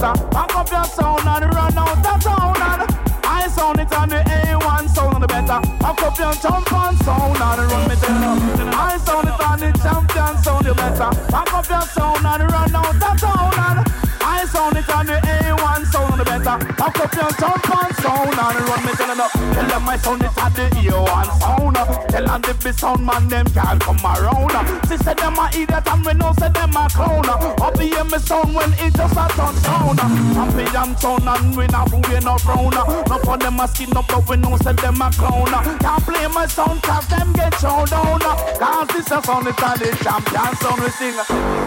better back up your sound and run out the sound and I sound it on the A1 sound the better. Back up your jump on sound and run me you I sound it on the champion sound you better. Back up your sound and run out the sound and I sound it on the A1 sound the better. Back up your jump on sound and run me tell you tell them I sound it on the A1 sound tell them the big sound man them can't come around she said them a idiot and we know say them a clown up. The hear me sound when it just a touch down happy sound and we not we no frown no for them a skin up but we know say them a clown can't play my sound cause them get show down cause this a sound it on the champion sound we sing.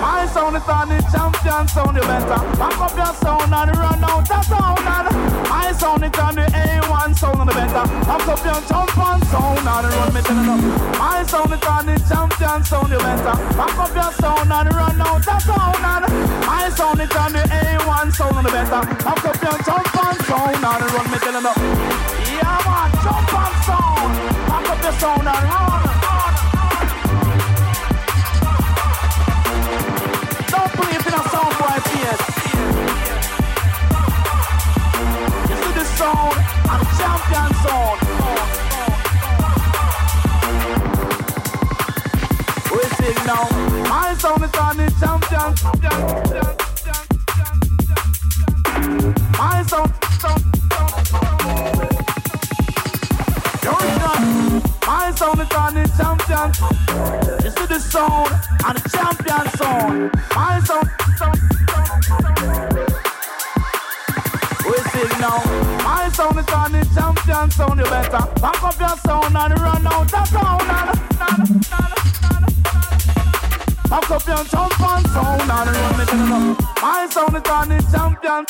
My sound it on the champion sound you better. Back up your sound and run out the sound and I sound it on the A1 sound you better. Back up your jump on sound and run me to the my sound it on the champion sound you better. Back up your sound and run out the sound and I sound it on the A1 sound you better. Back up your jump on sound and run me to the yeah man jump on sound. Back up your sound and run sound and the champion sound my sound sound sound sound we sing now my sound is on the champion sound you better back up your sound and run out sound and, Back up your jump on sound and run the top. My sound is on the champion.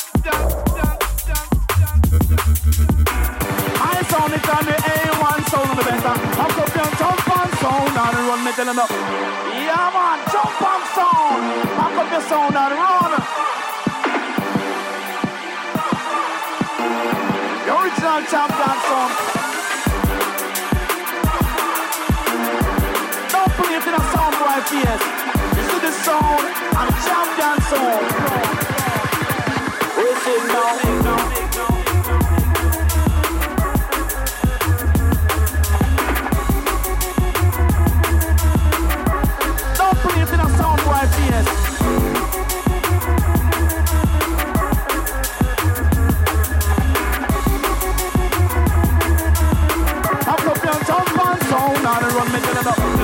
My sound is on the A1 sound of the better. Back up your jump on sound and run the top. Yeah man, jump on sound. Back up your sound and run. The original champion sound. Don't play it in a sound boy face. You see the sound and champion sound. We sing now. Don't play it face. And run me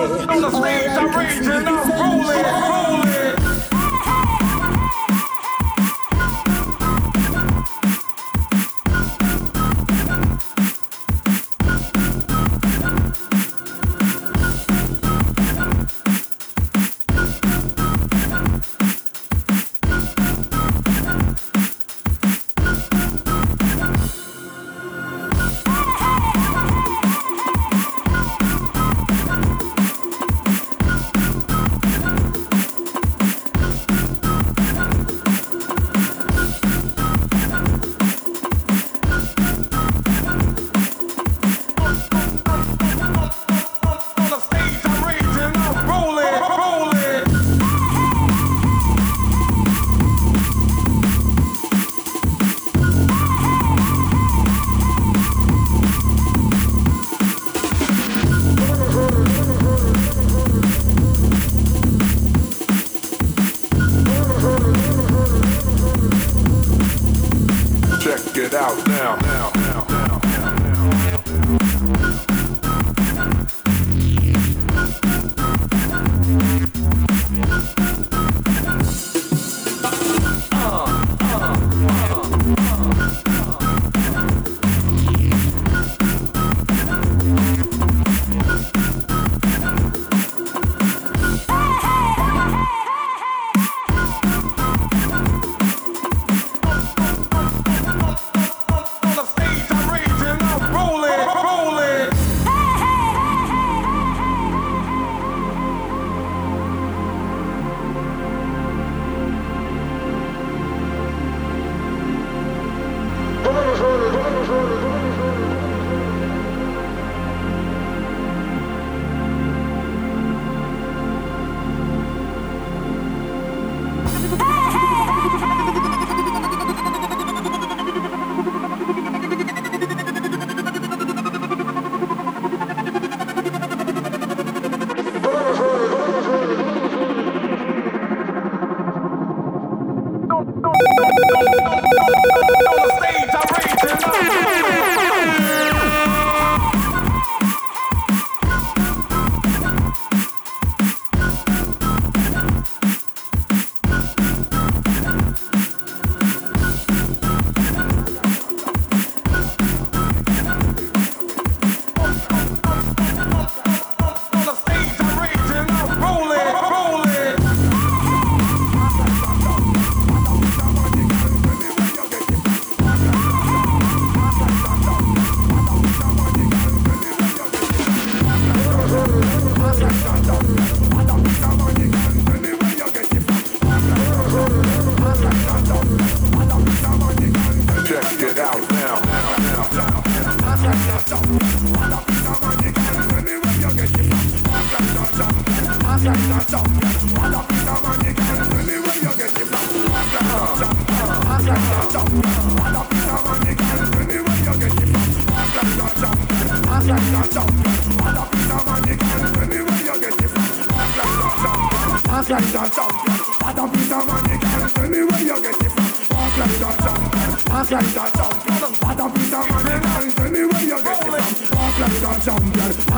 Because things are regional.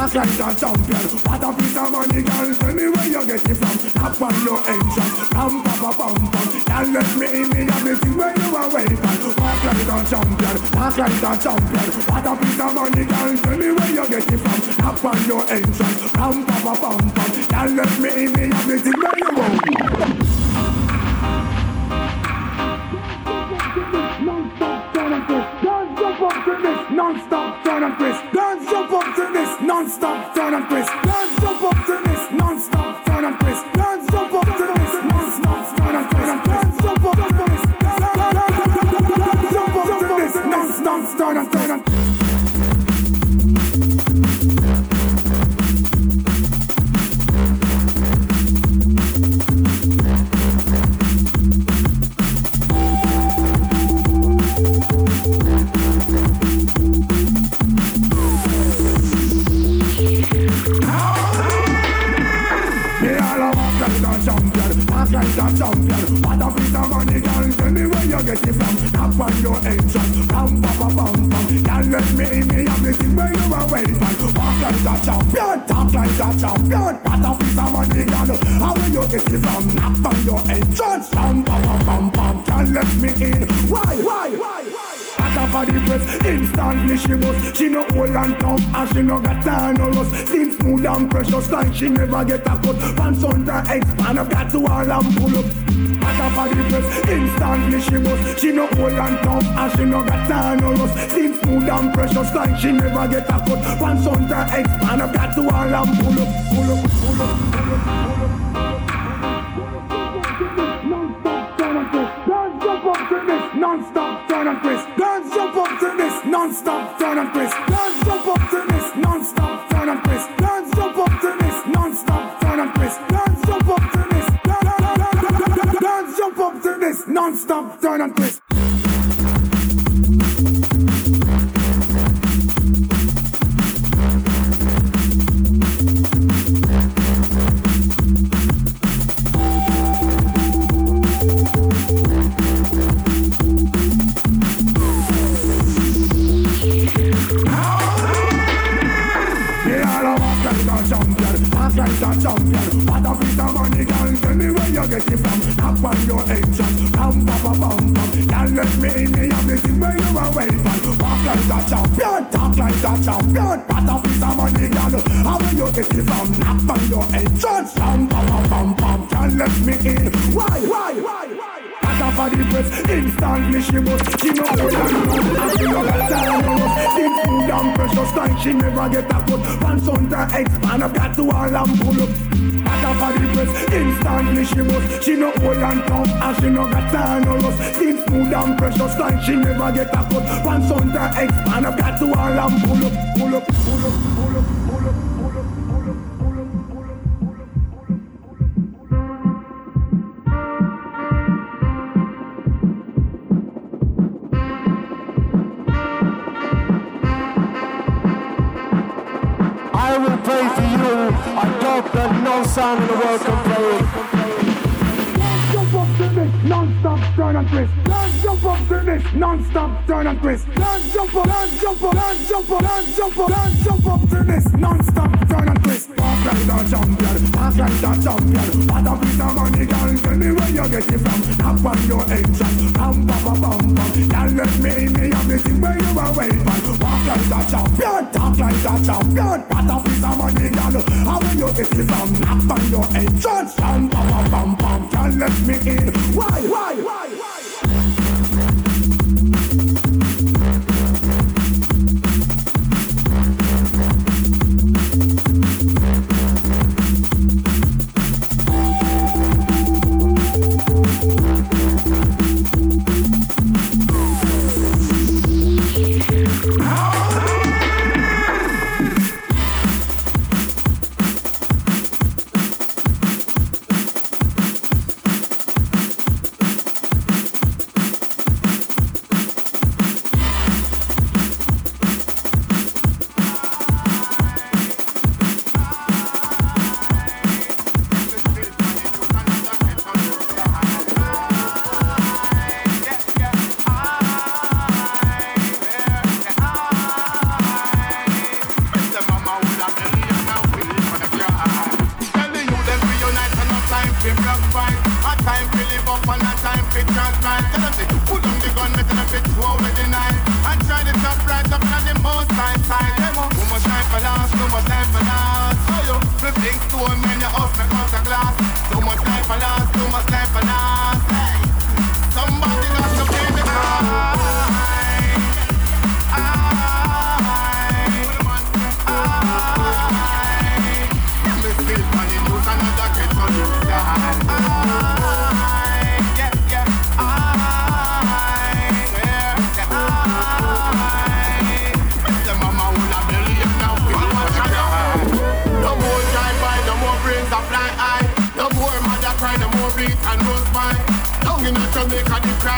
Walk like a champion. What a piece of money, girl. Tell me where you get it from. Tap on your entrance. Pam pam pam pam pam. Girl, let me in me everything where you are waiting. Walk like a champion. Walk like a champion. What a piece of money, girl. Tell me where you get it from. Tap on your entrance. Pam pam pam pam pam. Girl, let me in me everything where you want. Like a champion, like a champion. What a piece of money, girl. Tell me where you get it from. Tap on your entrance, pam pam pam pam. Girl, let me in me everything where you are waiting for. Walk like a champion, talk like a champion. What a piece of money, girl. How will you get it from? Tap on your entrance, pam pam pam pam. Girl, let me in. Why, why, why, why? At for the press, instantly she was She no hold on, and she no got time no rust Thin, smooth and precious like she never get a cut Pants on the expand, I've got to all and pull up. At for the press, instantly she was She no hold on tough, and she no got time no rust Thin, smooth and precious like she never get a cut Pants on the expand, I've got to all and pull up, pull up, pull up, pull up, pull up, I play for you a dub that no sound in the world can play. jump up to this, non-stop turn and twist. Dance jump up to this, non-stop turn and twist. Dance jump up, dance jump up, dance jump up, dance jump up, jump up to this, non-stop turn and twist. Like a champion, walk like a champion. What a piece of money, girl. Tell me where you get it from. Tap on your entrance, pam pam pam pam pam. Girl, let me in me everything where you are waiting for. Walk like a champion, talk like a champion. What a piece of money, girl. How will you get it from? Tap on your entrance, pam pam pam pam pam. Girl, let me in. Why, why, why, why?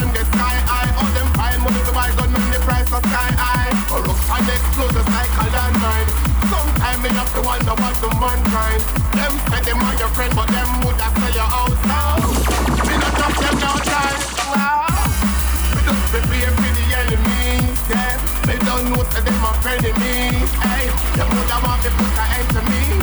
Jamaica the sky high. All them fine money to buy gun when the price of sky high. Corruption explodes like a landmine. Sometimes me have to wonder what the mankind. Them say them are your friend, but them would have sell your house now. Me not trust them no time. Wow. Ah. Me just prepare for the enemies. Yeah. Me don't know say them are frenemies. Hey, them would have want to put an end to me.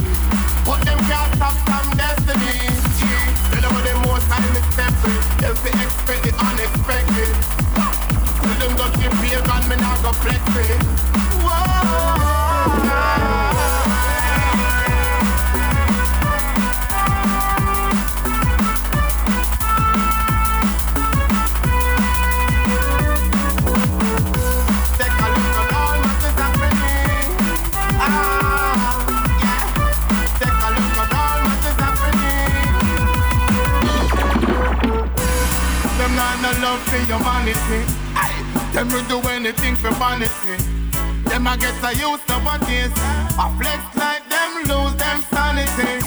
Love for your vanity. Them will do anything for vanity. Them a get a used to what is. A flex like them lose them sanity.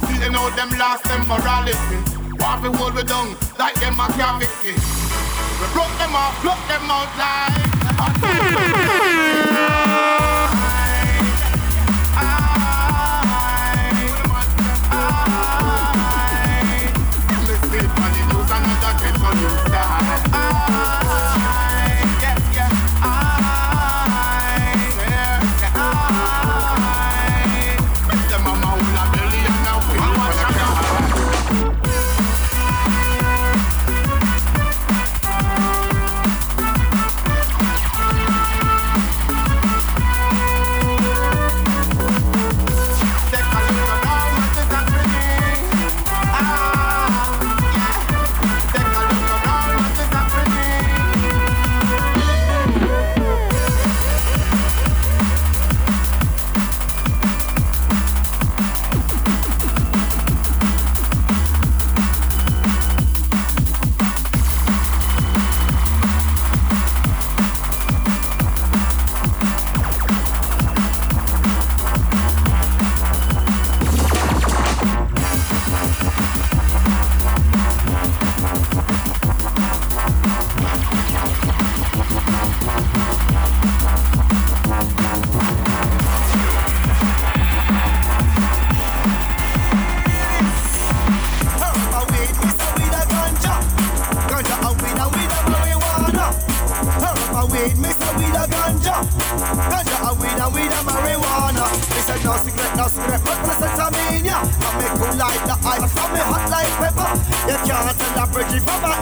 See they know them lost them morality. Want to hold we down like them a cavity. We broke them off, broke them out like. Take a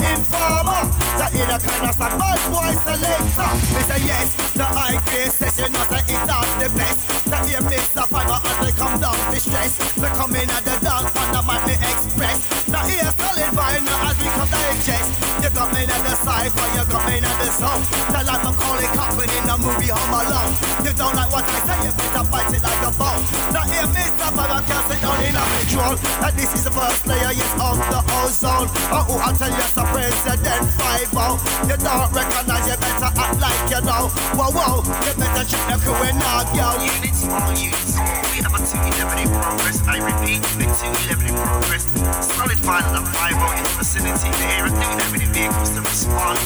informer. That in a kind of a bad boy selector. Me say yes, the IK says you know say it's all the best. The ear mix the fiber as they come down the stress. Me come in at the dance and the man me express. The ear solid vinyl as we come digest. You got me at the cipher, you got me the song. Tell like Macaulay Culkin in the movie Home Alone. You don't like what I say, you better bite it like a bone. The ear mix the fiber can't sit down in a control. And this is the first layer, yes, of the ozone. Oh, oh, I tell you, it's a president five oh. You don't recognize, you better act like you know. Whoa, whoa, you better check the crew and not yo. Unity on unity. We have a 211 in progress. I repeat, the 211 in progress. Solid final and 5 in the vicinity. The air and new every vehicles to respond.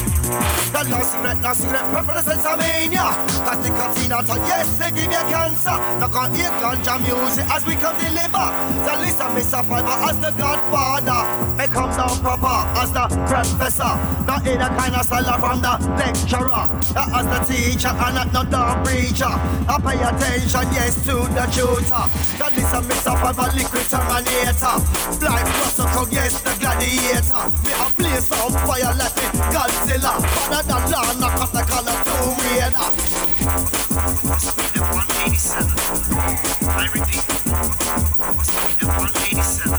The no cigarette, no cigarette, represents Armenia. Cause the cantina so yes, they give you cancer. Now can't hear ganja music as we come deliver. So listen, Mr. Fiber as the godfather. May come down proper as the professor. Not in a kind of style from the lecturer. Not as the teacher and not no dumb preacher. I pay attention, yes, to the tutor. So listen, Mr. Fiber, liquid terminator. Blind protocol, yes, the gladiator. Me a place on fire like me Godzilla. Than Lord, knock up the color Tomb Raider. Must be the 187. I repeat, must be the 187.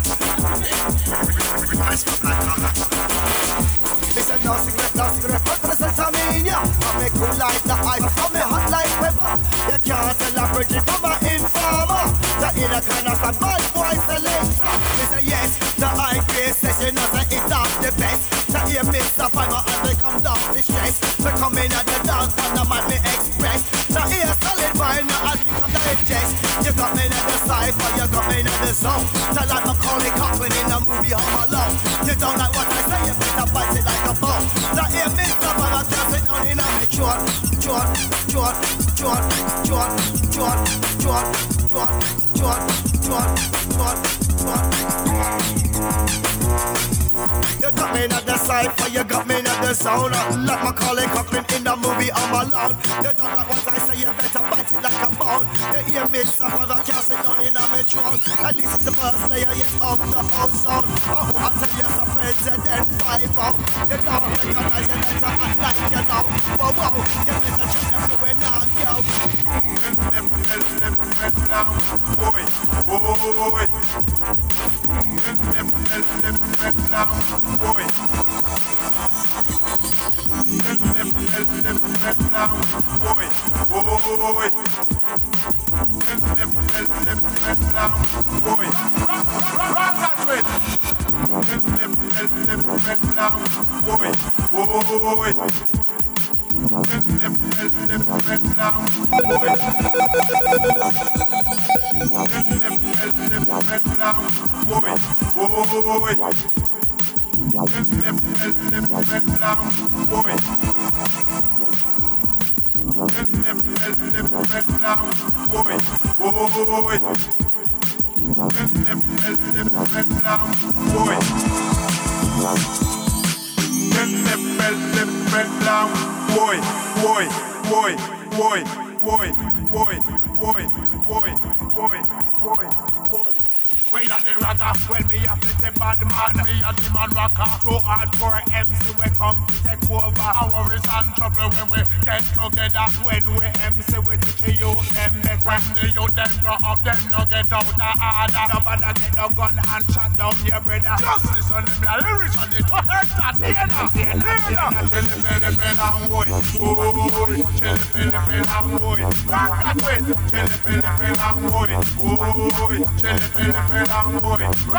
Request for black color. Me say no cigarette, no cigarette, but present Armenia. I make you like the ice, I me hot like pepper. You can't tell a virgin from a informer. The kind of bad boy selector. Me say yes, the high grade session as a it's not the best. The ear mix so come in at the dance and the madly express. Now here's solid wine, now as we come digest. You got me at the side cypher, you got me at the zone. So like Macaulay Culkin in a movie Home Alone. You don't like what I say, you better bite it like a bone. Now here, Mr. Baba, just it down in a short, short, short, short, short, short, short, short, short, short, short, short, short. You got me in the cipher, you got me in the sound. Like Macaulay Culkin in the movie Home Alone. You don't like what I say, you better bite it like a bone. You hear me suffer, I can't sit down in a metron. And this is the first layer, yes, of the sound. Oh, I tell you, some president five out. You don't recognize you better act like you know. Whoa, whow, you better check everywhere now, yo. Boy, Boy, boy, boy, boy, boy, boy, boy. Well me have to take bad man Me a the man rocker, too hard for a MC We come to take over Our is on trouble when we get together When we MC we teach you them better When the youth them grow up them no get out of order Nobody get no gun and shot down your brother Just listen to me, a lyrics on the top Tiena, tiena, Chili pili pili and boy, boy Chili pili pili and boy Rock that way, chili pili pili and boy, boy Chili pili pili and boy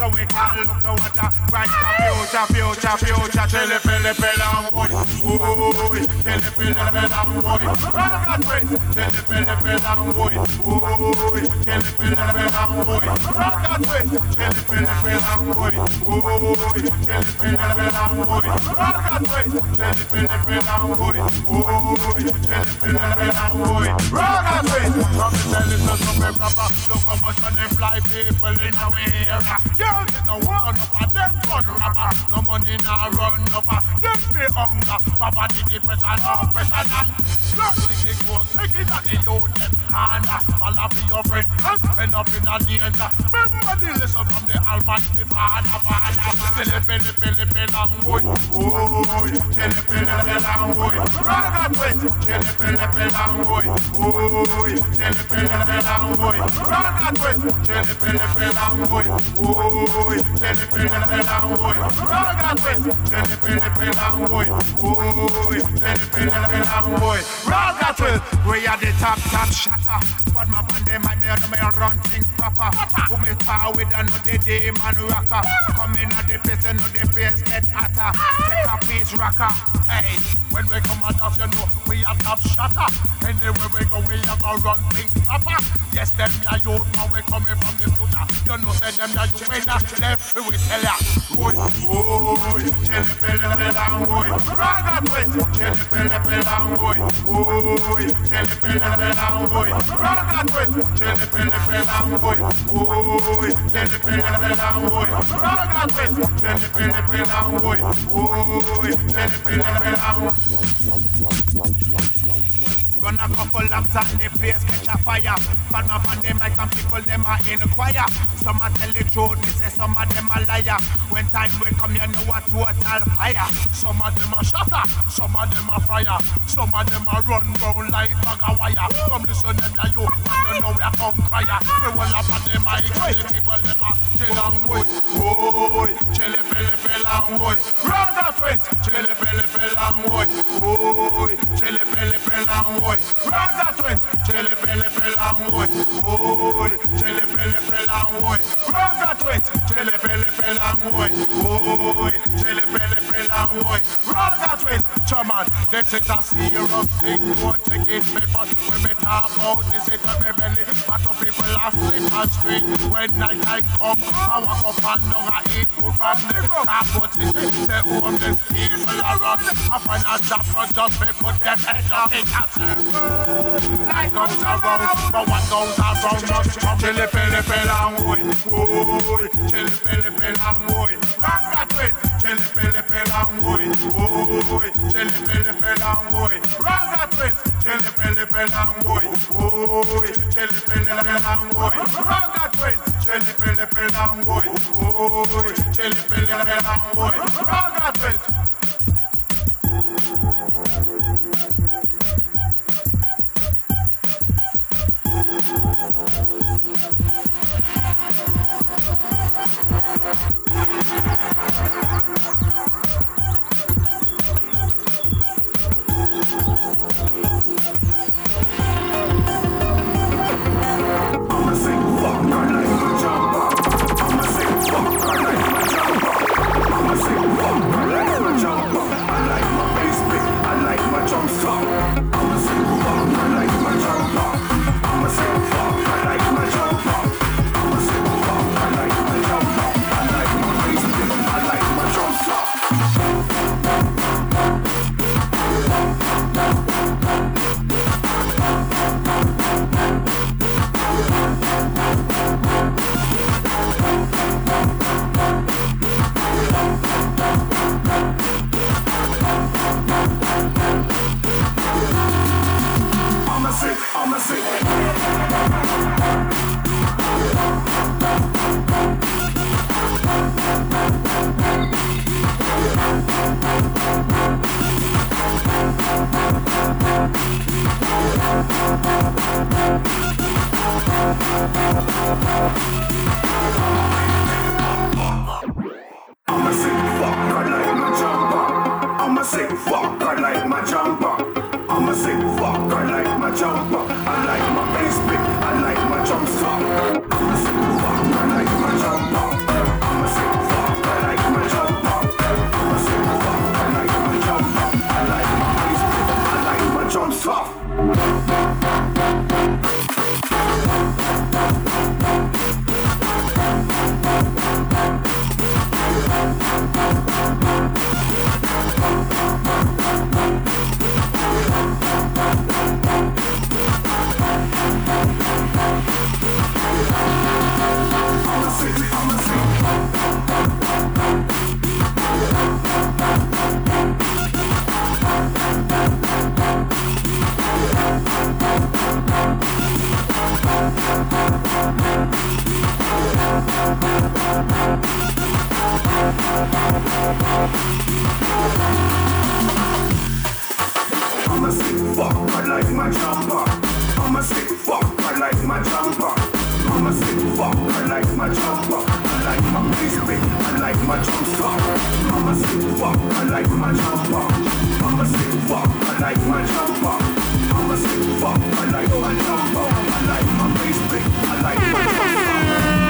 So we can look to what the bright future, future, future Chili, pili, pili, boy Ooh, chili, boy Run that way Chili, pili, pili, boy Ooh, chili, pili, pili, boy Run that way Chili, pili, pili, boy chili, boy Run that way Chili, pili, pili, boy Ooh, chili, pili, pili, boy Run that way From the belly to the proper Look how much money fly people in Girl, get no one them gun rapper No money now run up Them be hunger For body depression, no pressure Certainly it it at the union. And uh, follow for your friend, end up in a danger. Remember the lesson from the Almighty Father, Father. Pili, pili, pili, bilang. Ooh, pili, pili, bilang way. Pili, pili. Ooh, pili, pili, way. Pili, pili. Ooh, pili, pili, way. Pili, pili. Ooh, pili, pili. That way We are the top, top shatter. But my band, them, I made them run things proper. Who me power with another demon rocker? Come in at the place, know the place get hotter. Take a piece rocker. Hey, when we come out of you know we are top shatter. Anywhere we go, we are gonna run things proper. Yes, them ya youth, man, we coming from the future. You know, say them ya you winner Left, we sell ya. Boy, boy, chili, pili, and boy Run that way, chili, pili, and boy uy, chele pele pela uy, roll that twist, chele pele pela uy, uy, chele pele pela uy, roll that twist, chele pele pela uy, uy, chele pele pela uy. Run a couple laps and the place catch a fire. But my fan them like some people them are in choir. Some a tell the truth, me say some of them a liar. When time will come, you know what total fire. Some of them a shatter, some of them a fire. Some of them a run round like bag of wire. Come listen them ya you, and you know we a come crier. We will up on them mic, the people them a chill and boy, boy, chilly pilly pill and boy. Run that way, chilly pilly pill and boy, boy, chilly pele pelan woy um Raza twins Chele pele pelan woy um Woy Chele pele pelan woy um Raza twins Chele pele pelan woy Woy Chele pele pelan woy pili long way. Raga this is a serious thing. Don't take it me fun. When me talk about this, it got me belly. But some people are sleep on street. When night time come, I walk up and down, I eat food from the cardboard city. Say homeless people are run. I find a job for just me put them head up in a circle. Life goes around, but what goes around must come. Chili pili pili long way. Boy, chili pili pili long way. Rock that way. Chili pili pili long way. Boy, chili pili pili long way. Rock that. Chili pili pili long. Boy, chili pili pili long way. Rock that. Chili pili pili long. Boy, chili pili pili long way. Rock that way. I'ma say my jumper. I like my bass pick, I like my jump stop. I like my jumper. I like my jumper. I'ma say fuck, I like my jumper. I like my bass I like my jump stop. Like my jumper. I'ma say fuck, I like my jumper. I'ma say fuck, I like my jumper. I like my pick, I like my jump stop. I'ma say fuck, I like my jumper. I'ma say fuck, I like my jumper. I'ma say fuck, I like my jumper. I like my pick, I like my jump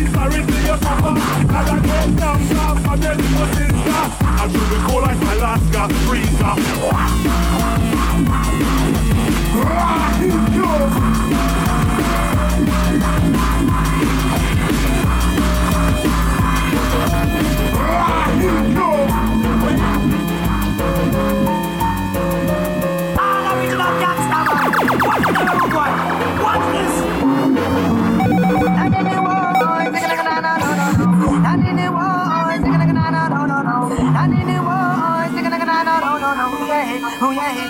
your papa. And I get down south, I get little sister. I like Alaska freezer. Hey,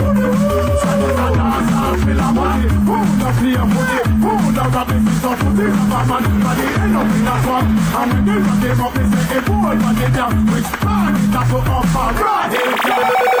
la body, move the clear booty, move the rabbit, it's a booty, rubber man, body, end up in a swamp. And when they rock him up, they say, hey, boy, body down, which man is that go up for? Right,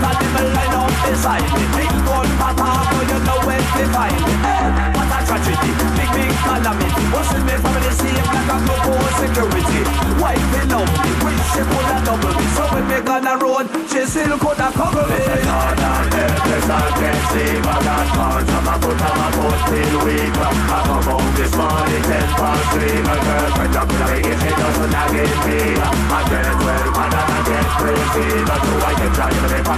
a devil line up beside me Big gun Papa, but you know where they find me what a tragedy, big big calamity Watching me from the him like I'm security Wife in love me, wish she could have double me So when me gonna road, she still could have cover me I'm among this morning, ten past three My girlfriend up like it, she doesn't have it me I get well, man, I get crazy But do I get tired of it,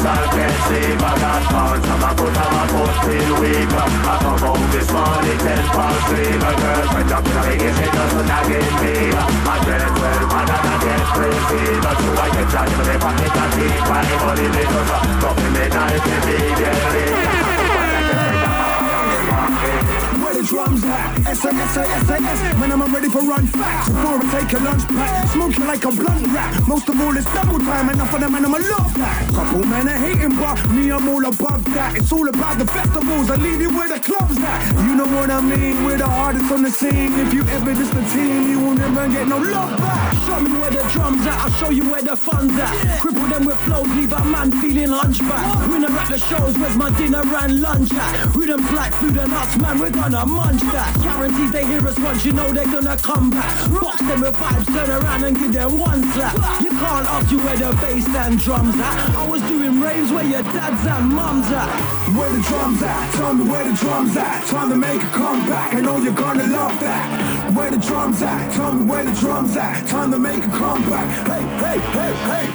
I can't see my God pounds. I'm a put on my foot, feel weak. I come home this morning, ten past three. My girlfriend up in the biggest, it doesn't nag me. I get well, and I get crazy. But you, I get charged for the pocket and deep. Anybody little, nothing me nice to be there the drums at. S-A-S-A-S-A-S, man, I'm ready for run facts. Before I take a lunch pack, smoking like a blunt rap. Most of all, it's double time, enough of them, and I'ma love that. Couple men are hating, but me, I'm all above that. It's all about the festivals, I leave you where the club's at. You know what I mean, we're the hardest on the scene. If you ever diss the team, you will never get no love back. Show me where the drums at, I'll show you where the fun's at. Cripple them with flows, leave a man feeling hunchback. Winner at the shows, where's my dinner and lunch at? Rhythms black food and nuts, man, we're gonna munch that. Guarantees they hear us once, you know they're gonna come back. Rocks them with vibes, turn around and give them one slap. You can't ask you where the bass and drums at. I was doing raves where your dads and mums at. Where the drums at? Tell me where the drums at. Time to make a comeback. I know you're gonna love that. Where the drums at? Tell me where the drums at. Time to make a comeback. Hey, hey, hey, hey.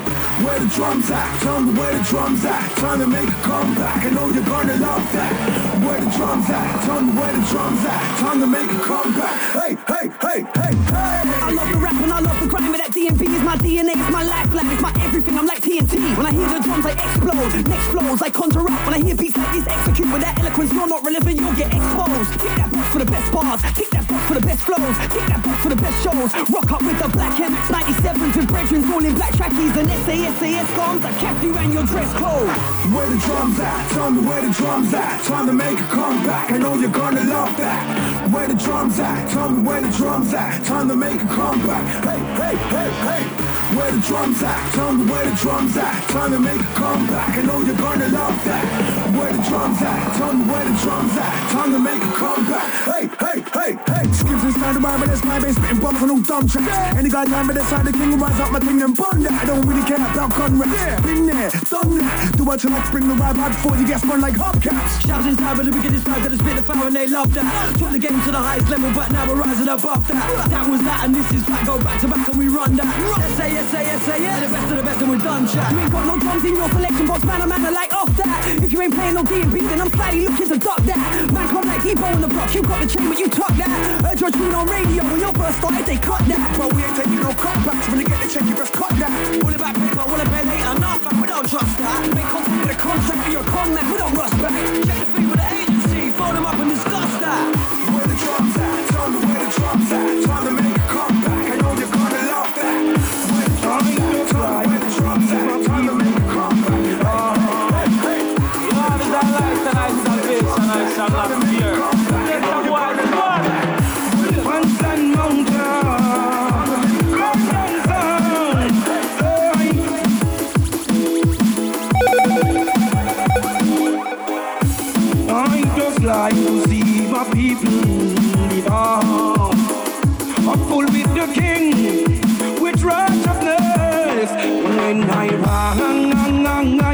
Where the drums at? Tell me where the drums at. Time to make a comeback. I know you're gonna love that. Where the drums at? Tell me where the drums at. Time to make a comeback. Hey, hey, hey, hey, hey. I love the rap and I love the grind, D&B is my DNA, it's my lifeline, it's my everything. I'm like TNT. When I hear the drums, I explode. Next flows, I conjure up. When I hear beats like this, execute with that eloquence. You're not relevant, you'll get exposed. Kick that box for the best bars. Kick that box for the best flows. Kick that box for the best shows. Rock up with the black MX 97s with brethren all in black trackies and SAS SAS bombs. I kept you and your dress code. Where the drums at? Tell me where the drums at. Time to make a comeback. I know you're gonna love that. Where the drums at? Tell me where the drums at. Time to make a comeback. Hey, hey, hey, hey. Where the drums at? Tell me where the drums at. Time to make a comeback. I know you're gonna love that. Where the drums at? Tell me where the drums at. Time to make a comeback. Hey, hey, hey, hey. Skips and stand by, but that's my base spitting bombs on all dumb tracks. Any guy down by the side, the king rise up my thing and that. I don't really care about gun yeah. Been there, done that. Do what you like, bring the ride right before you get spun like hubcaps. Shouts inside with the biggest vibe that has spit the fire and they love that. Took the game to the highest level, but now we're rising above that. That was that, and this is back. Go back to back and we run that. Say it, say it, say. The best of the best, and we're done, chat. You ain't got no drums in your collection box, man. A man, I like off that. If you ain't playing no D&B, then I'm slightly looking to duck that. Man, come like Debo on the block. You got the chain, but you tuck that. Heard your tune on radio when your first started, they cut that. But we ain't taking no cutbacks. When you get the check, you best cut that. All about paper, all about later enough, we don't trust that. Make contact with a contract for your con man, we don't rush back. Check the feed with the agency, phone them up and discuss that. Where the drums at? Tell me where the drums at. Time to make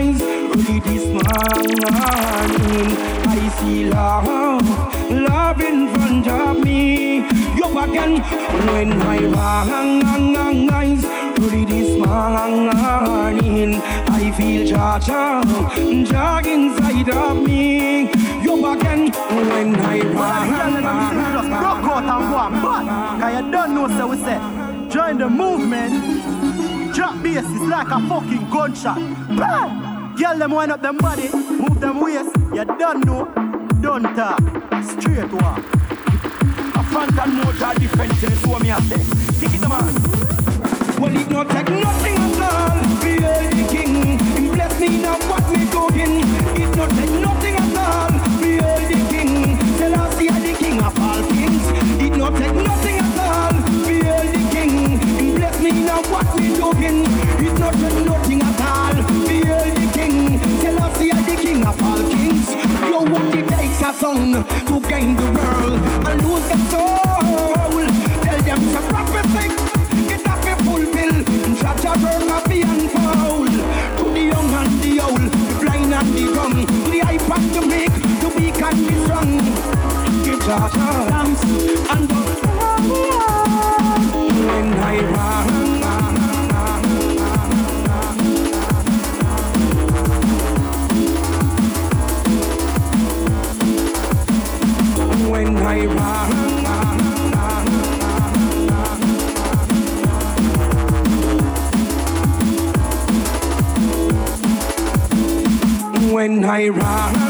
rise early this morning, See love, in front of me. You again, when I rise early this morning, I feel Jah Jah inside of me. You again, when I Just rock out and on, but Cause you don't know, so we say Join the movement Drop bass is like a fucking gunshot Bam! Girl them wind up them body Move them waist You don't know Don't talk. Straight walk. A front and motor defense what me I say. Take it man. Well it not take nothing at all. Be the king He bless me now what me doing? It not take nothing at all. Be the king Tell us he the king of all kings. It not take nothing at all. Be the king He bless me now what me doing? It not take nothing at all it takes a son To gain the when I run.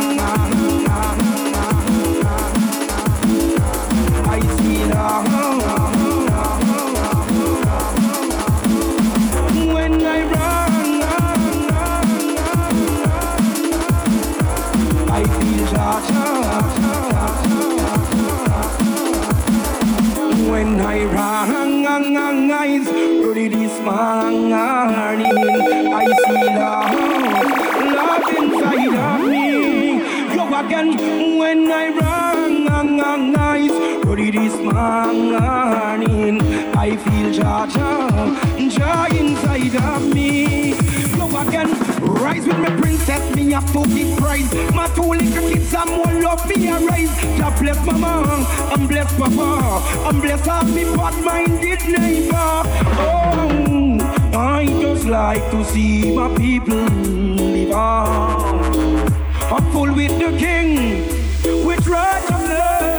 to big prize. My two little kids are more love me a rise. Jah bless I'm blessed, papa and bless all me bad-minded neighbor. Oh, I just like to see my people live on. I'm full with the King, with righteousness.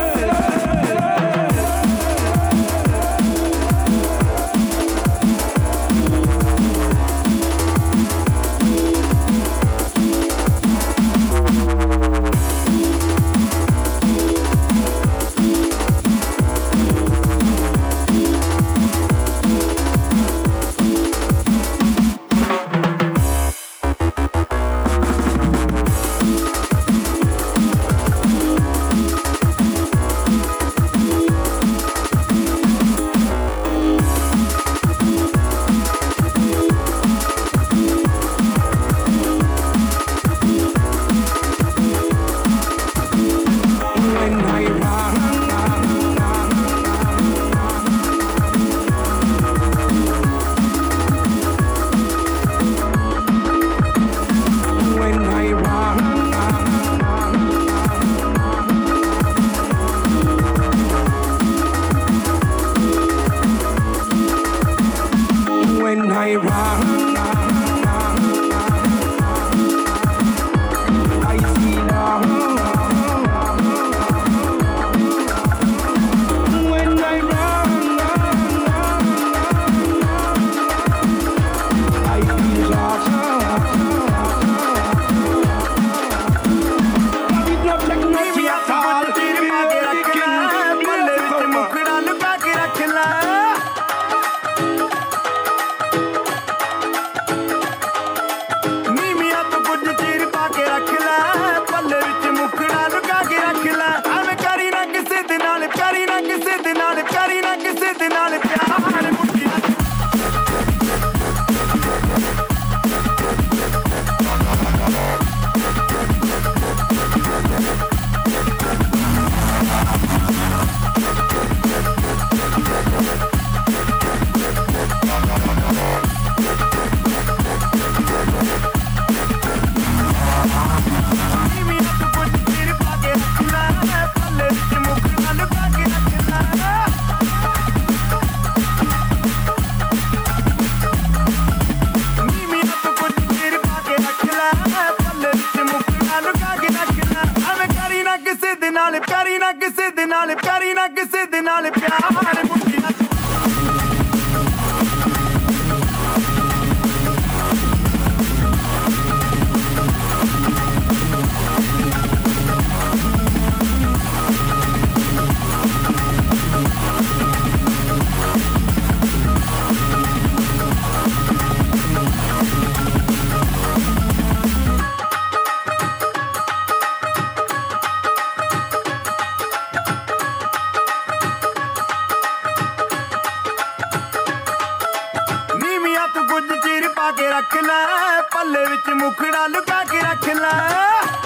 ਕੇ ਰੱਖ ਲੈ ਪੱਲੇ ਵਿੱਚ ਮੁਖੜਾ ਲੁਕਾ ਕੇ ਰੱਖ ਲੈ।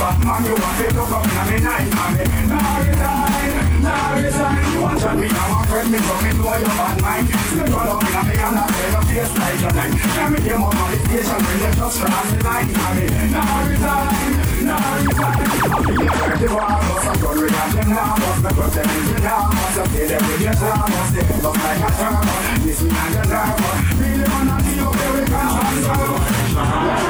Bad man you. want to up in a night mommy Now resign, now resign You want to be now a friend me me know your bad mind Still run up in a me and I tell your face like your night Tell me them up on the station when you just cross the line mommy Now resign, now resign The war was a now Me in the You a This my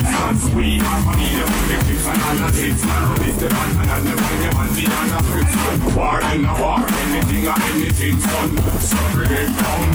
are money, the politics and analytics Man, this the man, and I never get man, the analytics War in a war, anything or anything, son So bring it down,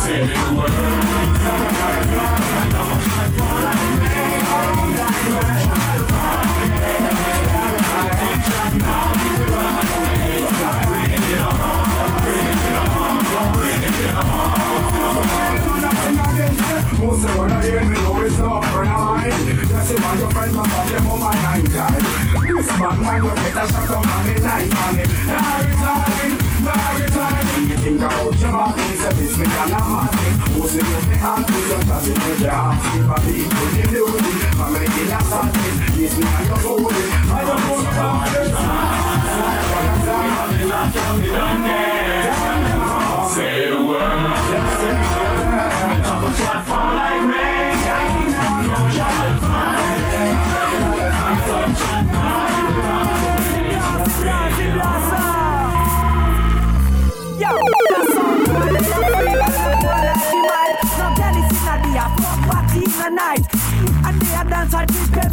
Most I hear me know is not for your friends, mom, them on my nine time This bad man, you better shut up every time You think about your mom, it's a business and a man Most of you, me hand to your touch it with your heart If I be good in the wood, family in a sadness This me and your booty, I don't want to talk this Say the word Yo,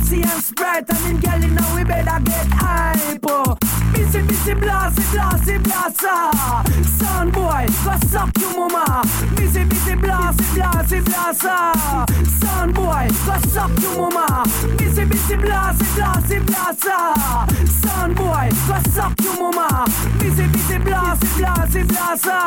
Pepsi and Sprite. And in Cali now we better get hype. oh. Busy, busy, blasty, blasty, blasta. Sound boy, go suck your mama. Busy, busy, blasty, blasty, blasta. Sound boy, go suck your mama. Busy, busy, blasty, blasty, blasta. Sound boy, go suck your mama. Busy, busy, blasty, blasty, blasta.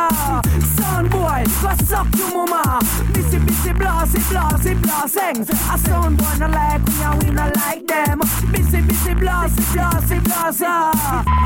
Sound boy, go suck your mama. Busy, busy, blasty, blasty, blasting. A sound boy no like when you we no like them. Busy, busy, blasty, blasty, blasta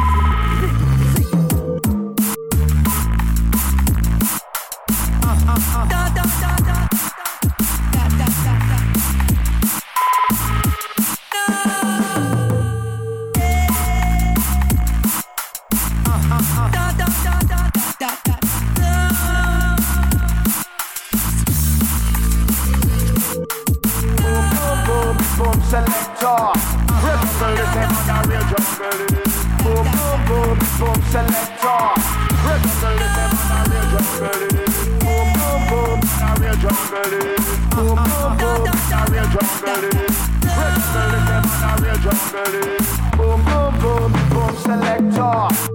selector. Ripple, this ain't a real jungle boom selector. Boom boom boom, I. Boom boom boom, I Boom boom boom, boom selector.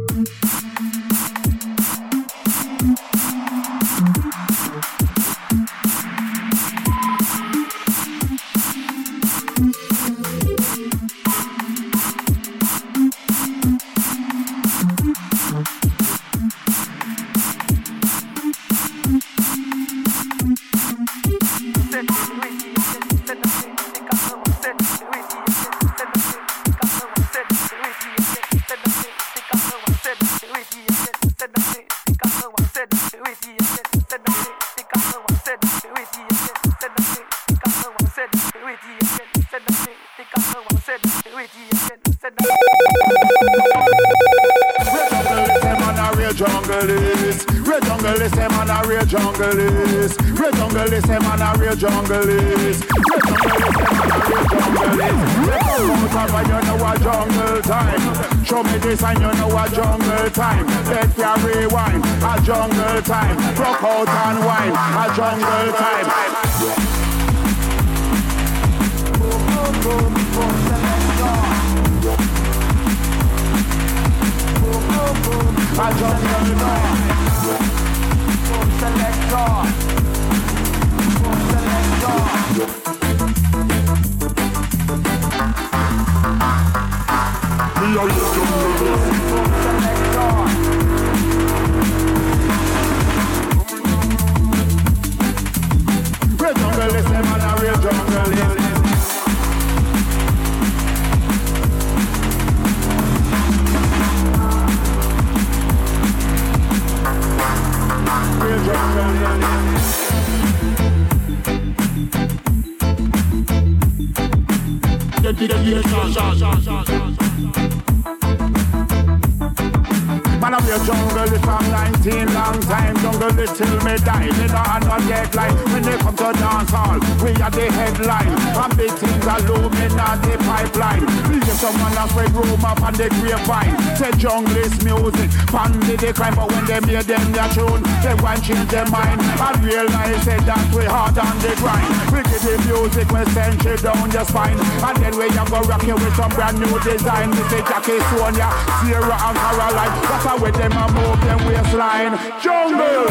go rock you with some brand new design. This is Jackie Sonia, Sierra and Caroline. That's how with them a move them waistline. Jungle!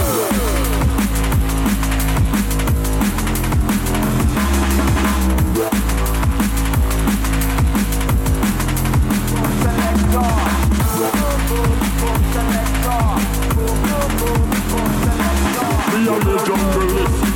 We are the jungle.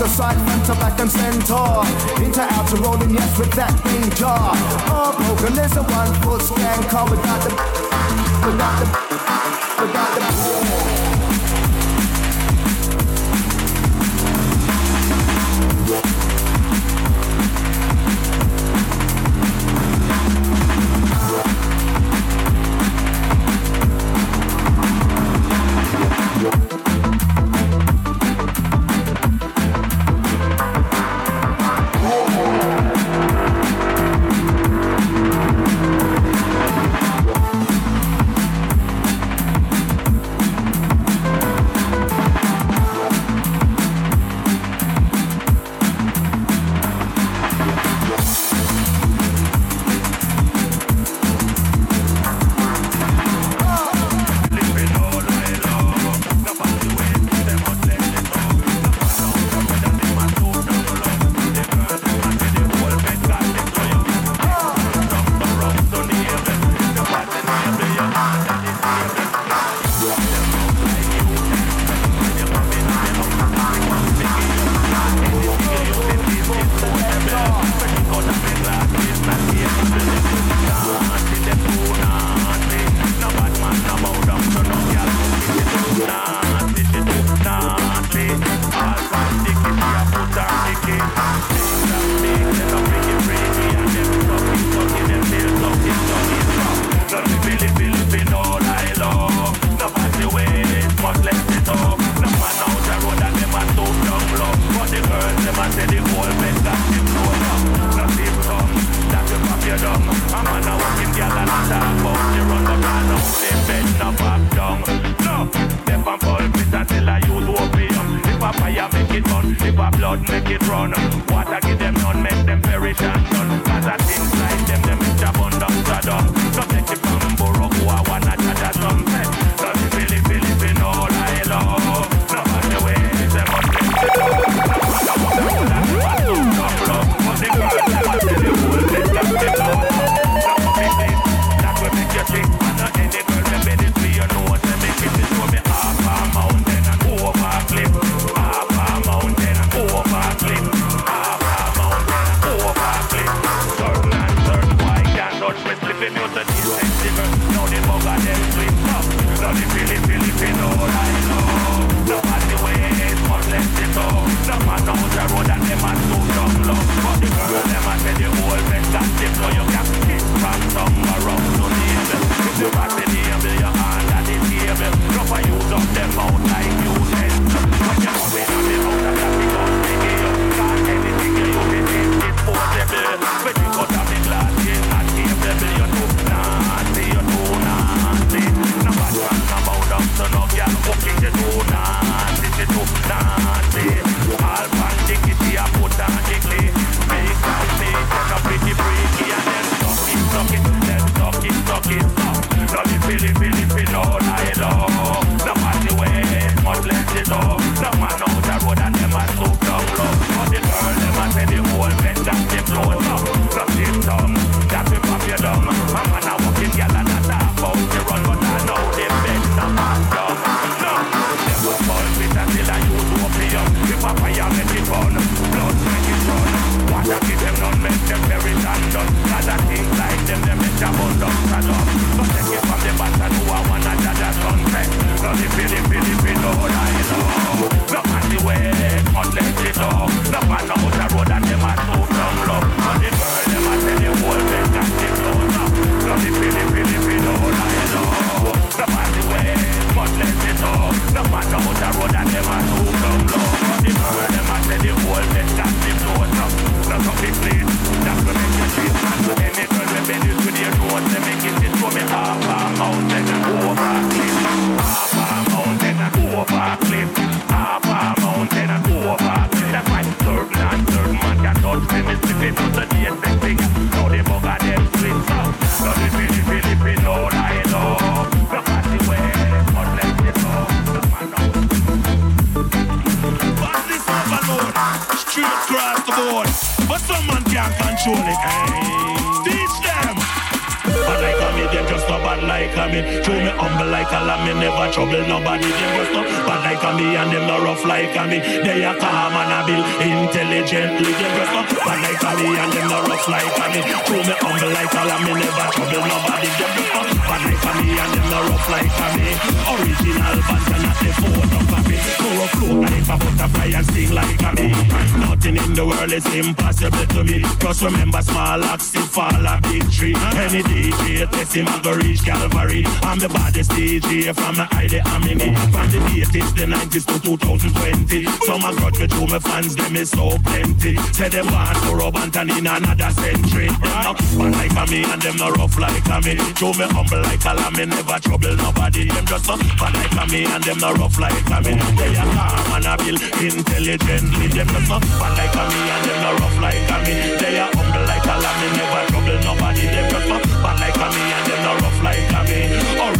left side, front to back and center. Into outer rolling, yes, with that big jaw. Oh, poker is a one foot scan car without the. Without the. Without the. Without the my fans, them is so plenty. Say them want to rub and in another century. Them not fun like a me and them not rough like a me. Show me humble like a lamb, never trouble nobody. Them just fun like a me and them not rough like a me. They are calm and a bill intelligently. Them just fun like a me and them not rough like a me. They are humble like a lamb, never trouble nobody. Them just fun like a me and them not rough like a me. Original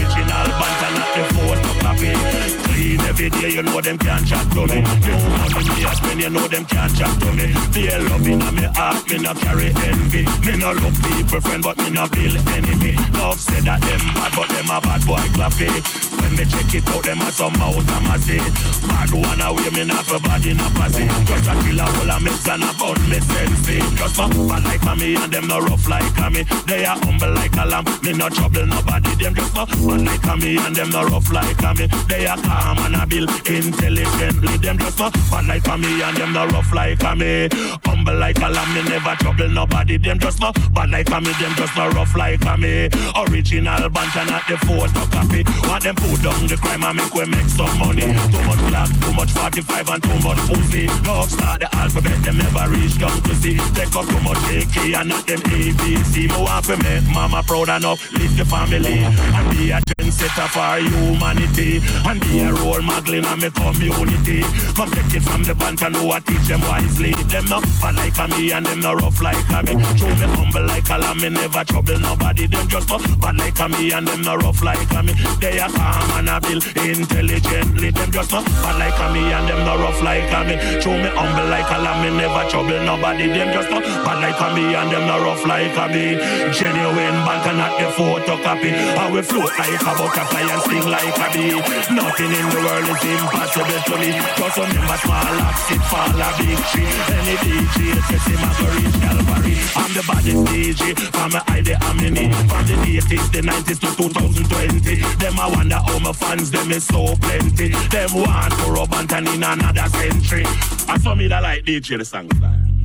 every day, you know them can't chat to me. Me a spend, you know them can't chat to me. Feel love in me heart, me not carry envy. Me no love people friend, but me not feel enemy. Love said that them bad, but them a bad boy clappy. When me check it out, them a some out a massy. Bad one away, me not for in a passy. Just a kill a whole a mess and a bun me sense. Just for bad like a me and them no rough like a me. They are humble like a lamb, me no trouble nobody. Them just for bad like a me and them no rough like a me. They are calm and a bill intelligently. Them just for bad like a me and them no rough like a me. Humble like a lamb, me never trouble nobody. Them just for bad like a me, them just no rough like a me. Original bunch and not the photocopy. Want them put down the crime and make we make some money. Too much black, too much 45 and too much pussy. Love start the alphabet, them never reach down to see. Take up too much AK and not them ABC. Mo want to make mama proud enough, live the family and be a trendsetter for humanity and be a role model in my community. Protect it from the bunch and know I teach them wisely. Them not fat like a me and them not rough like a me. Show me humble like a lamb, me never trouble nobody. Them just not bad like a me and them not rough like a me. They are calm and a bill intelligently. Them just not bad like a me and them not rough like a me. Show me humble like a lamb, me never trouble nobody. Them just not bad like a me and them not rough like a me. Genuine bank and not the photocopy. I will float like a butterfly and sting like a bee. Nothing in the world is impossible to me. Just remember small acts, it fall a big tree. Any DJ a go reach Calvary. I'm the baddest DJ from my ID Amini. From the 80s, the 90s to 2020. Them I wonder how my fans, them is so plenty. Them want to rub and in another century. I saw me that like DJ the song style.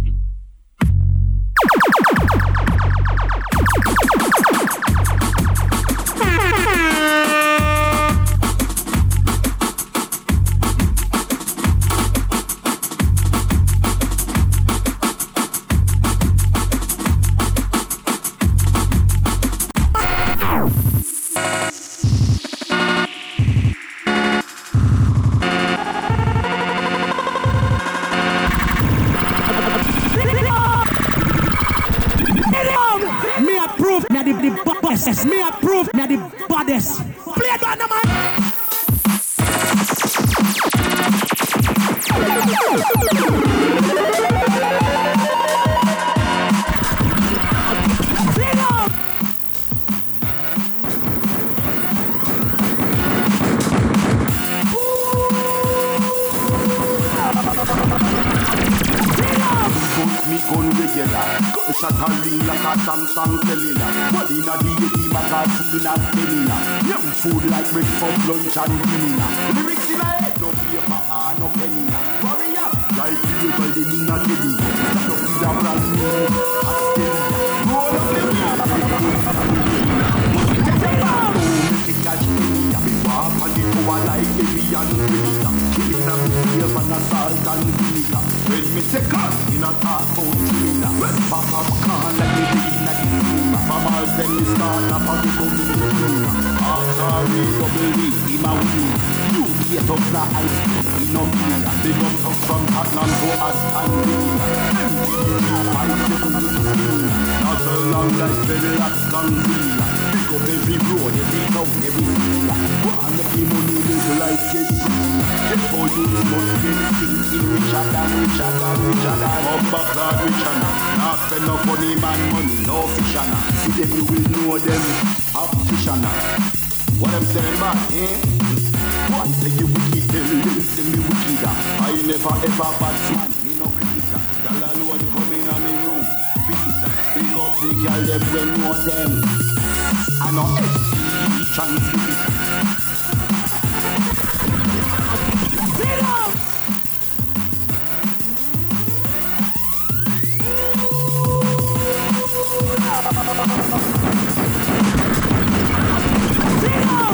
Never ever bad man, no critical Girl alone come in on me room, visitor Big up the girl them when know them. I know STD transmitter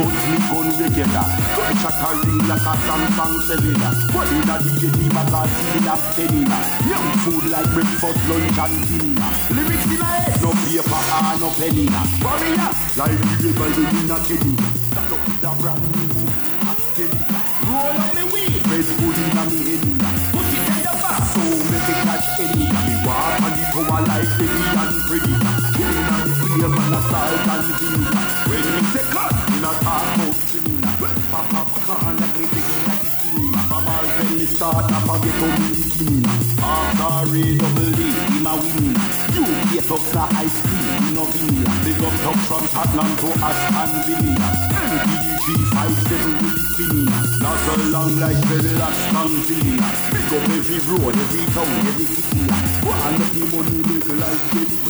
Guns me gun regular Gunshot a ring like a Samsung cellular What in a DJ magazine and seminar Young food like breakfast, lunch and dinner. Lyrics in a head, no paper and no penny. Warrior, like the rebel in a Kenya Stand up with a brand new Askelita Roll up me weed, red hood in a me head. Put it in your back, so make it catch any. Me walk on the tower like Benny and Predator Killing and flame and assault and vinegar When me say cut, me not talk about criminal Pop popcorn like me taking like the cinema From all when me start, not forget how me beginning After a double D, him a winning You get up the ice cream, me no vanilla Big up top from Tottenham to Aston Villa. MPG 57 with spinning Not so long like Cadillac Gonzilla Big up every road, every town, every city. Make the money make life get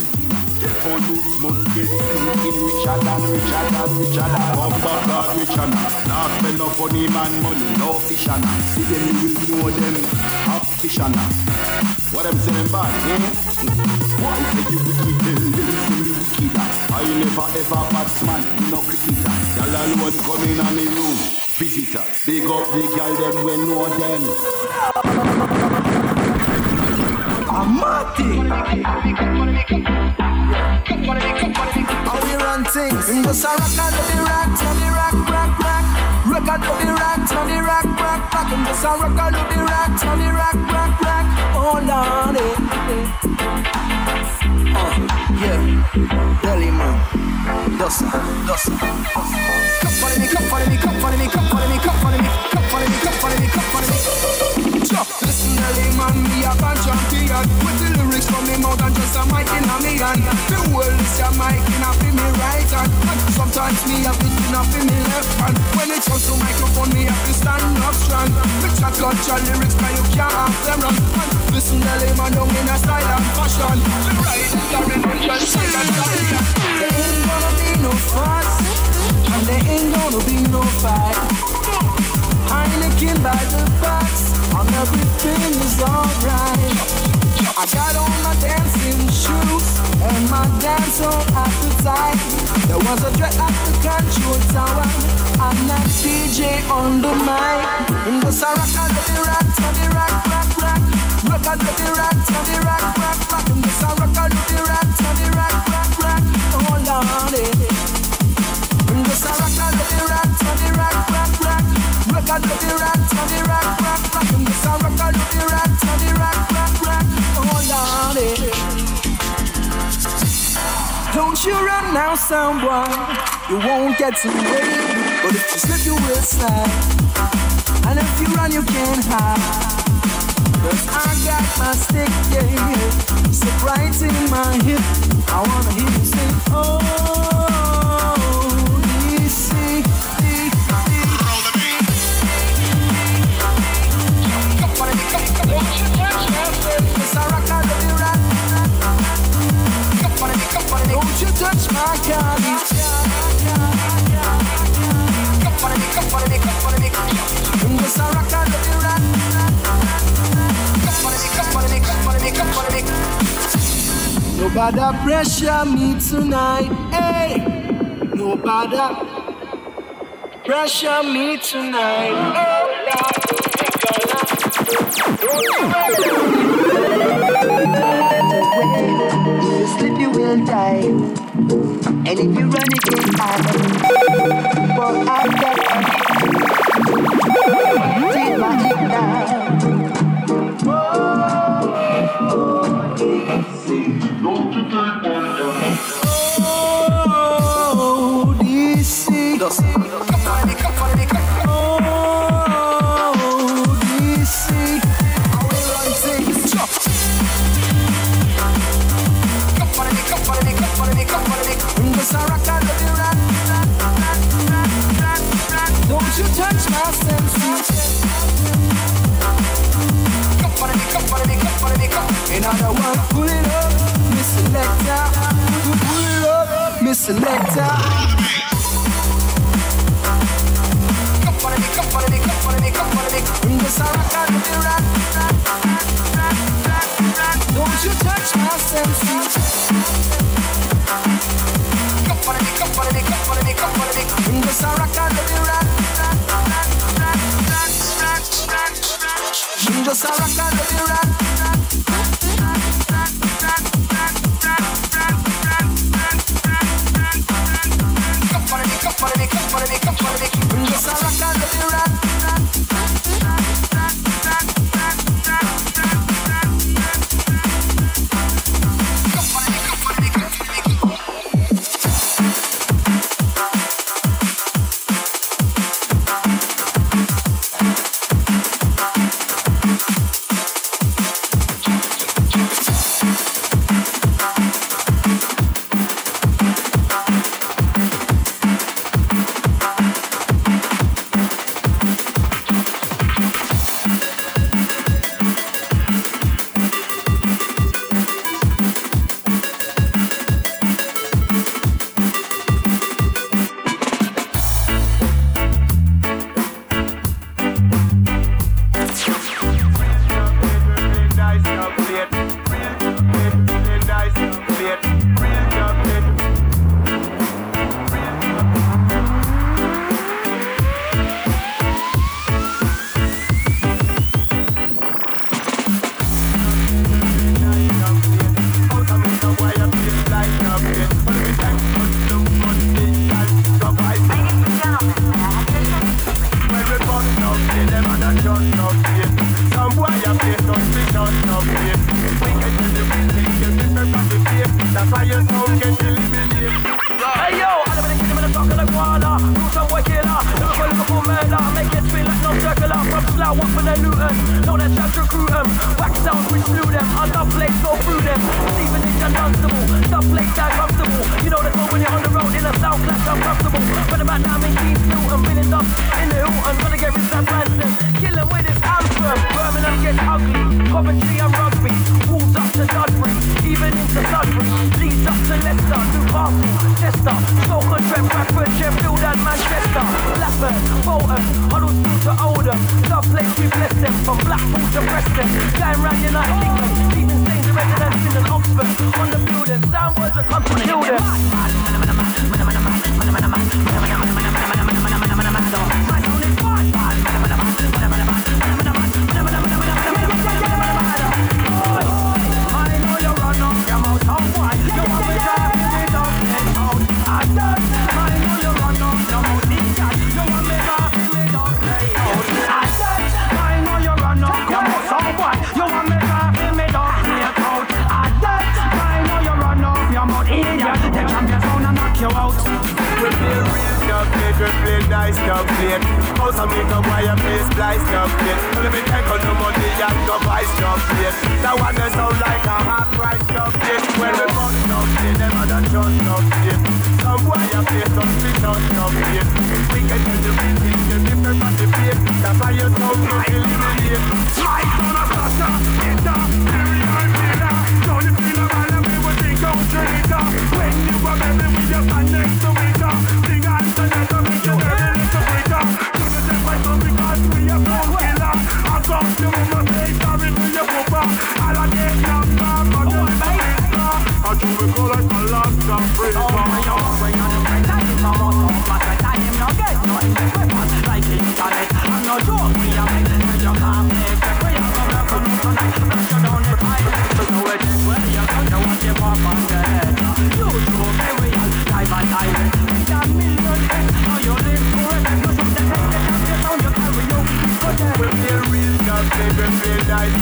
for youths must get thinking richer than richer than richer than Bumba God richer now spend no funny man money, no fish now See them you will know them, have fish now What I'm saying bad, eh? Why say you wicked, tell them say me wicked I never ever batsman, me no cricketer Y'all alone come in on the room Visitor, big up the girl them when know them How we run things? In the Saraka to the rock, to the rock, rock, rock. Rock to the rock, to the rock, rock, rock. In the Saraka to the rock, to the rock, rock, rock. Oh Lord, eh, eh. Uh, yeah, Delhi man, dosa, dosa. Come follow me, come follow me, come follow me, come follow me, come follow me, come follow me, come follow me, come follow me. Jump. Listen, Delhi man, me a band champion. With the lyrics from me mouth and just a mic in a me hand. The world is a mic in a me right hand. And sometimes me a bit in a me left hand. When it comes to microphone, me have to stand up strong. Me chat culture lyrics, now you can't have them wrong. And listen, Delhi man, down in a style and fashion. Me right, the revolution, silent There ain't gonna be no fuss, and there ain't gonna be no fight. Appetite. There was a dread at the control tower, and that DJ on the mic. In the Saraka, the rock, rock, rock, rock. Rock out the rock, rock, rock, Don't you run now, someone. You won't get away. But if you slip, you will slide. And if you run, you can't hide. Cause I got my stick, yeah, yeah. Right in my hip. I wanna hear you say, oh, Nobody pressure me tonight, hey. Nobody pressure me tonight. Oh, You slip, you will die. And if you run again, I But I my midnight. selector. Don't Come come come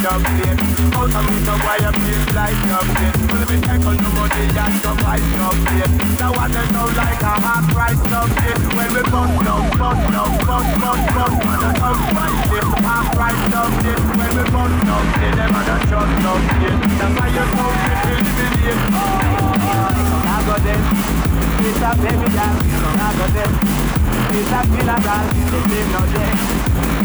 night. Out of me, so why you feel like jumping? Will me take on the money and go fight jumping? Now I don't like a hot price jumping. When we bust down, bust down, bust, bust, bust, man, I come fight it. Hot price jumping. When we bust down, they never done just jumping. That's why you know me feel the Oh, I got them. It's a baby dance. I got them. It's a funeral, it's in no day.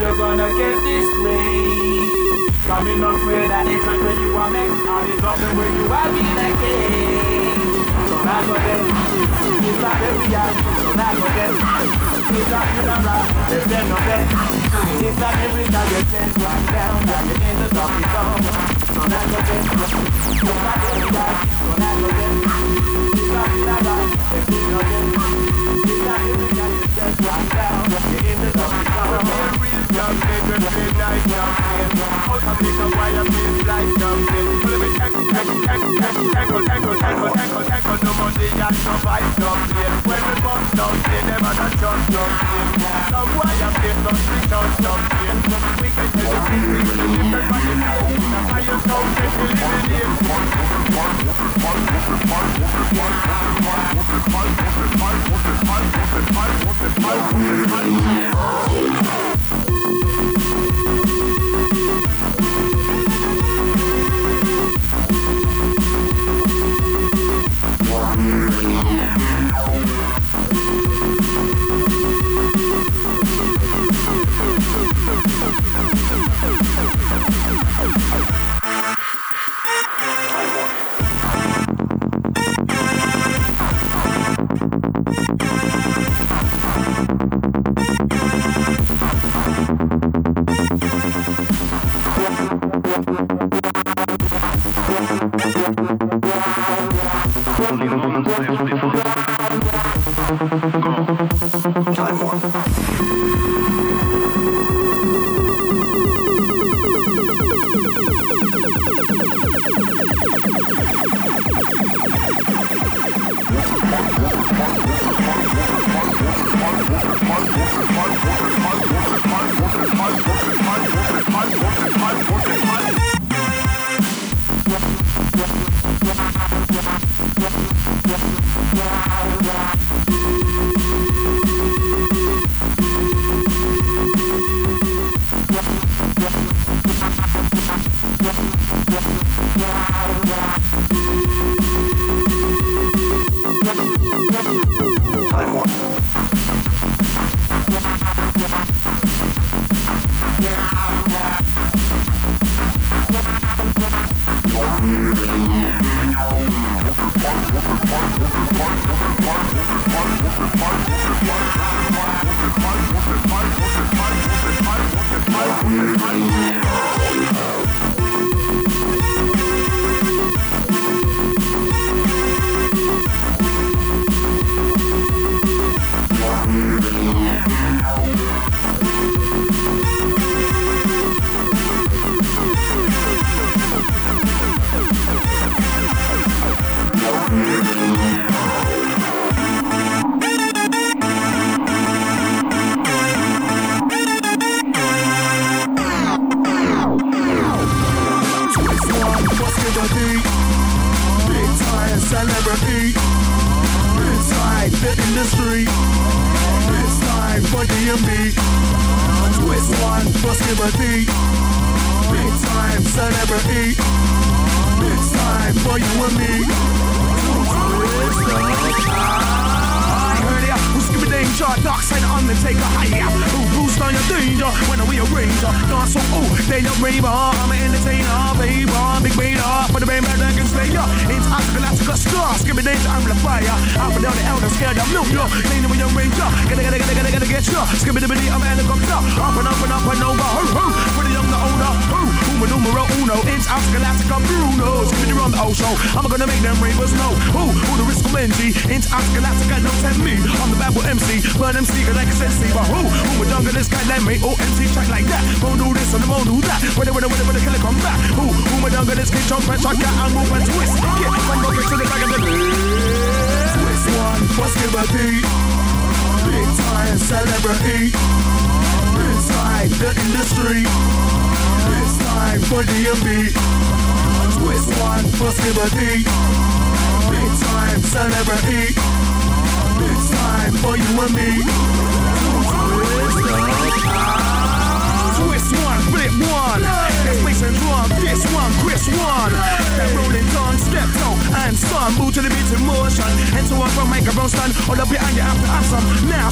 you're gonna get this disgraced. Coming up with that it's where you are meant, all is up where you are a king. So now go get, it's not every year, so now go get, it's not funeral, there's them no bet. It's not every time you send one down, now you're in the top zone. So now go get, it's not every year, so now go get, it's not funeral, there's no bet. It's not every time you just rock down, Jumping. Me no money. When we bump. Some why you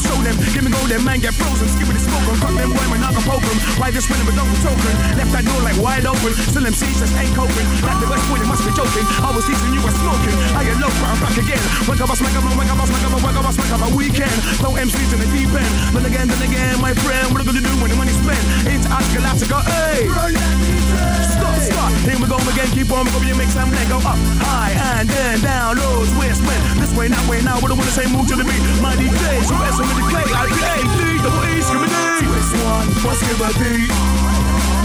show them. Give me golden man, get frozen. Skip it, smoke them. Fuck them, boy, man, I can poke them. Why just spinning with double token? Left that door like wide open. Still MCs just ain't coping. Like the West Point, you must be joking. I was teaching you were smoking. I get low, but I'm back again. Wake up, smack up, wake up, smack up, wake up, smack up a weekend. Throw MCs in the deep end. But again, then again, my friend, what are gonna do when the money's spent? Into Galactica, hey! Stop, stop. Here we go again. Keep on going. You make some leg go up, high, and then down, lows, west, west. This way, that way, now. What I wanna say, move to the beat. My DJs, you better with the clay. I D A D, double E, skip D. Twist one, give a beat.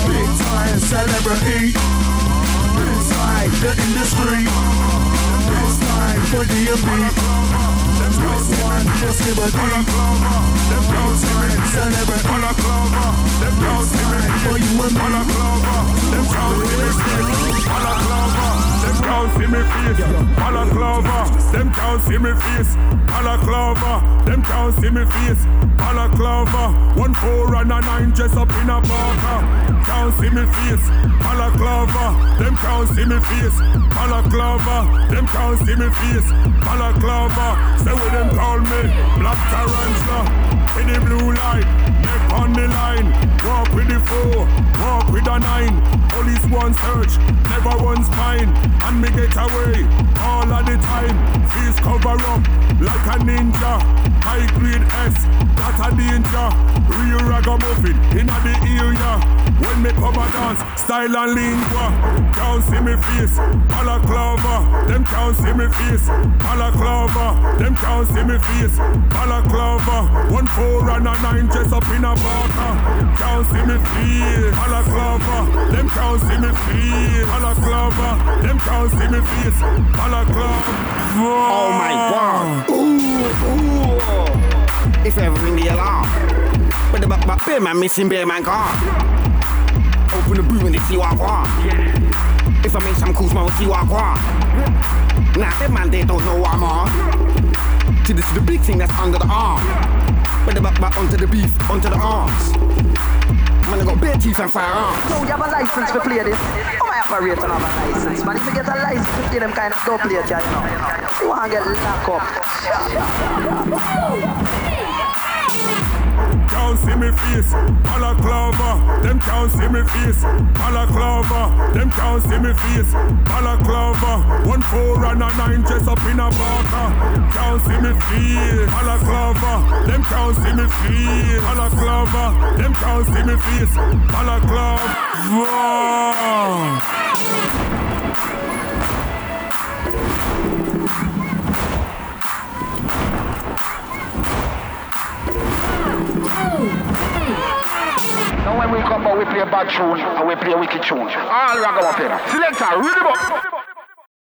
Big time celebrity. Inside the industry. It's time for D&B. Twist one, give a beat. Big time celebrity. It's time for you and me. Them can't see me face, balaclava. Them can't see me face, balaclava. Them can't see me face, balaclava. One four and a nine dress up in a parka. Can't see me face, balaclava. Them can't see me face, balaclava. Them can't see me face, balaclava. Say what them call me, black tarantula. In the blue light, neck on the line. Walk with the four, walk with a nine. Police one search, never one's fine. And me get away all of the time. Face cover up like a ninja. High grade S, that a danger. Real ragamuffin in the area. When me come a dance, style and lingua. Can't see me face, balaclava. Them can't see me face, balaclava. Them can't see me face, balaclava. One four and a nine dress up in a barker. Can't see me face, balaclava. Them can't see me face, balaclava. Them can't see me face, balaclava. Oh my god. Ooh, ooh. If ever ring the alarm. But the back back bear man missing bear man car. Open the boot and they see what I want. If I make some calls, man, will see what I want. Nah, them man, they don't know what I'm on. See, this is the big thing that's under the arm. But the back back onto the beef, onto the arms. Man, I got bare teeth and firearms. No, you have a license to play this. How my operator have a license? Man, if you get a license to play them kind of dope play it, you know. You want to get locked up. Can't see me face, balaclava. Them can't see me face, balaclava. Them can't see me face, balaclava. One four and a nine dress up in a barker. Can't see me face, balaclava. Them can't see me face, balaclava. Them can't see me face, balaclava. Now when we come out, we play a bad tune and we play a wicked tune. All ragamuffin. Selector, read them up.